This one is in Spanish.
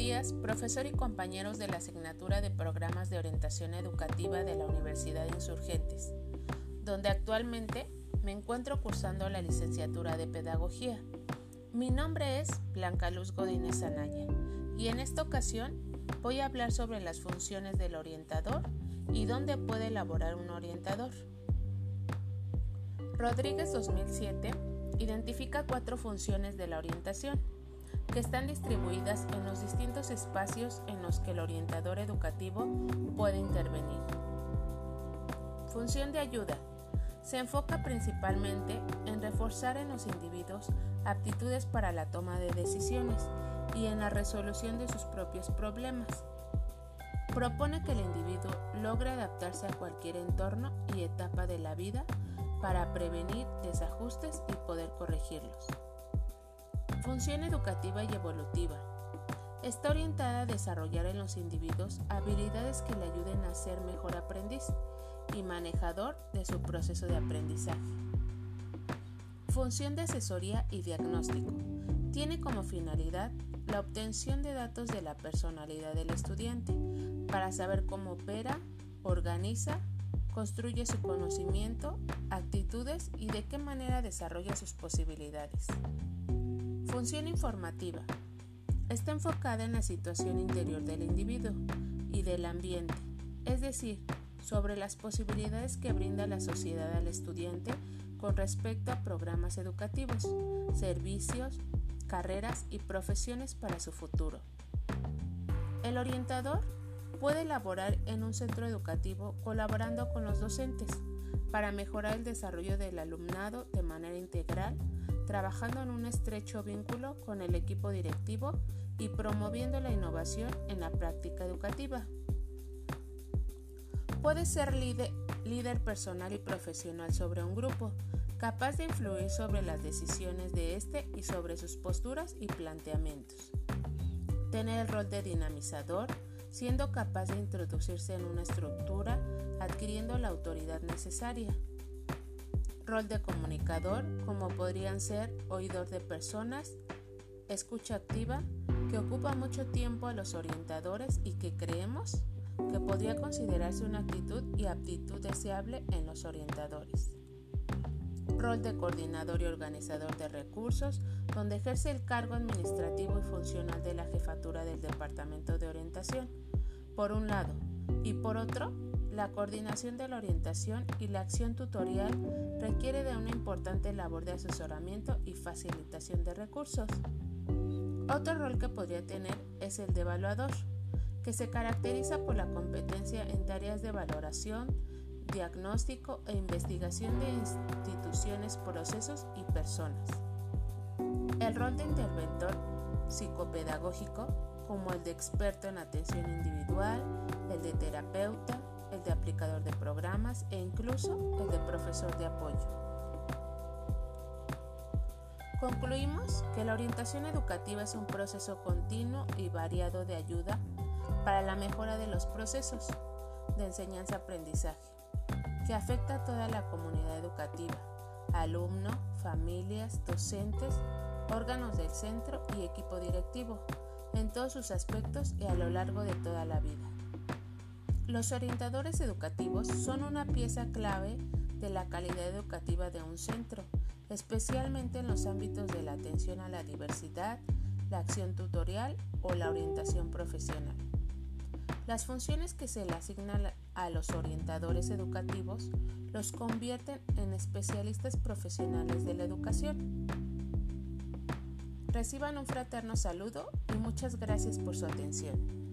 días, profesor y compañeros de la asignatura de Programas de Orientación Educativa de la Universidad de Insurgentes, donde actualmente me encuentro cursando la licenciatura de Pedagogía. Mi nombre es Blanca Luz Godínez Anaya y en esta ocasión voy a hablar sobre las funciones del orientador y dónde puede elaborar un orientador. Rodríguez 2007 identifica cuatro funciones de la orientación que están distribuidas en los distintos espacios en los que el orientador educativo puede intervenir. Función de ayuda. Se enfoca principalmente en reforzar en los individuos aptitudes para la toma de decisiones y en la resolución de sus propios problemas. Propone que el individuo logre adaptarse a cualquier entorno y etapa de la vida para prevenir desajustes y poder corregirlos. Función educativa y evolutiva. Está orientada a desarrollar en los individuos habilidades que le ayuden a ser mejor aprendiz y manejador de su proceso de aprendizaje. Función de asesoría y diagnóstico. Tiene como finalidad la obtención de datos de la personalidad del estudiante para saber cómo opera, organiza, construye su conocimiento, actitudes y de qué manera desarrolla sus posibilidades. Función informativa. Está enfocada en la situación interior del individuo y del ambiente, es decir, sobre las posibilidades que brinda la sociedad al estudiante con respecto a programas educativos, servicios, carreras y profesiones para su futuro. El orientador puede elaborar en un centro educativo colaborando con los docentes para mejorar el desarrollo del alumnado de manera integral trabajando en un estrecho vínculo con el equipo directivo y promoviendo la innovación en la práctica educativa. Puede ser líder, líder, personal y profesional sobre un grupo, capaz de influir sobre las decisiones de éste y sobre sus posturas y planteamientos. Tener el rol de dinamizador, siendo capaz de introducirse en una estructura, adquiriendo la autoridad necesaria rol de comunicador, como podrían ser oidor de personas, escucha activa, que ocupa mucho tiempo a los orientadores y que creemos que podría considerarse una actitud y aptitud deseable en los orientadores. Rol de coordinador y organizador de recursos, donde ejerce el cargo administrativo y funcional de la jefatura del Departamento de Orientación, por un lado, y por otro, la coordinación de la orientación y la acción tutorial requiere de una importante labor de asesoramiento y facilitación de recursos. Otro rol que podría tener es el de evaluador, que se caracteriza por la competencia en tareas de valoración, diagnóstico e investigación de instituciones, procesos y personas. El rol de interventor psicopedagógico, como el de experto en atención individual, el de terapeuta, el de aplicador de programas e incluso el de profesor de apoyo. Concluimos que la orientación educativa es un proceso continuo y variado de ayuda para la mejora de los procesos de enseñanza-aprendizaje, que afecta a toda la comunidad educativa, alumno, familias, docentes, órganos del centro y equipo directivo, en todos sus aspectos y a lo largo de toda la vida. Los orientadores educativos son una pieza clave de la calidad educativa de un centro, especialmente en los ámbitos de la atención a la diversidad, la acción tutorial o la orientación profesional. Las funciones que se le asignan a los orientadores educativos los convierten en especialistas profesionales de la educación. Reciban un fraterno saludo y muchas gracias por su atención.